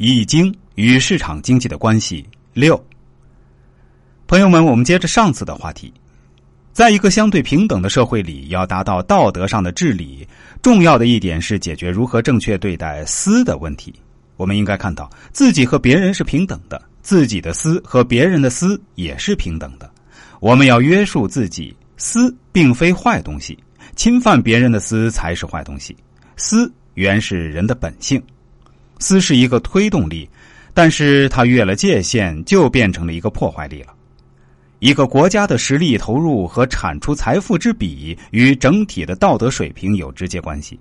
易经与市场经济的关系六。朋友们，我们接着上次的话题，在一个相对平等的社会里，要达到道德上的治理，重要的一点是解决如何正确对待私的问题。我们应该看到自己和别人是平等的，自己的私和别人的私也是平等的。我们要约束自己，私并非坏东西，侵犯别人的私才是坏东西。私原是人的本性。私是一个推动力，但是它越了界限，就变成了一个破坏力了。一个国家的实力投入和产出财富之比，与整体的道德水平有直接关系。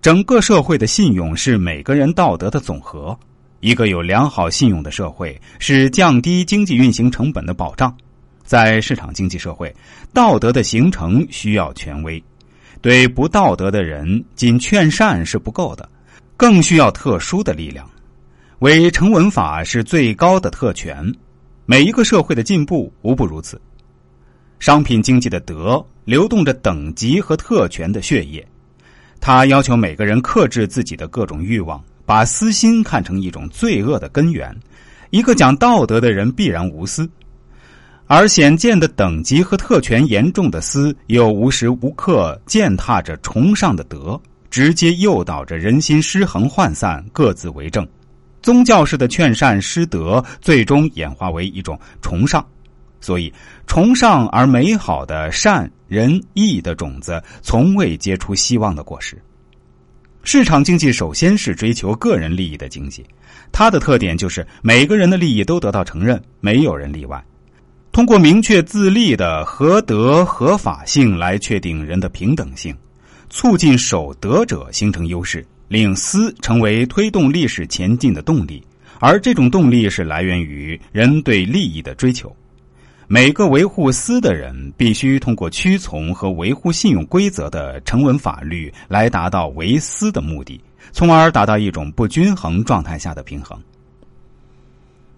整个社会的信用是每个人道德的总和。一个有良好信用的社会，是降低经济运行成本的保障。在市场经济社会，道德的形成需要权威，对不道德的人，仅劝善是不够的。更需要特殊的力量，为成文法是最高的特权。每一个社会的进步无不如此。商品经济的德流动着等级和特权的血液，它要求每个人克制自己的各种欲望，把私心看成一种罪恶的根源。一个讲道德的人必然无私，而显见的等级和特权严重的私，又无时无刻践踏着崇尚的德。直接诱导着人心失衡涣散，各自为政。宗教式的劝善失德，最终演化为一种崇尚。所以，崇尚而美好的善仁义的种子，从未结出希望的果实。市场经济首先是追求个人利益的经济，它的特点就是每个人的利益都得到承认，没有人例外。通过明确自立的合德合法性来确定人的平等性。促进守德者形成优势，令私成为推动历史前进的动力，而这种动力是来源于人对利益的追求。每个维护私的人必须通过屈从和维护信用规则的成文法律来达到为私的目的，从而达到一种不均衡状态下的平衡。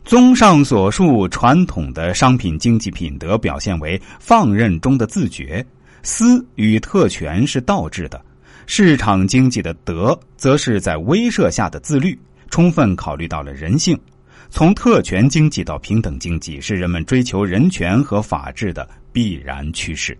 综上所述，传统的商品经济品德表现为放任中的自觉。私与特权是倒置的，市场经济的德则是在威慑下的自律，充分考虑到了人性。从特权经济到平等经济，是人们追求人权和法治的必然趋势。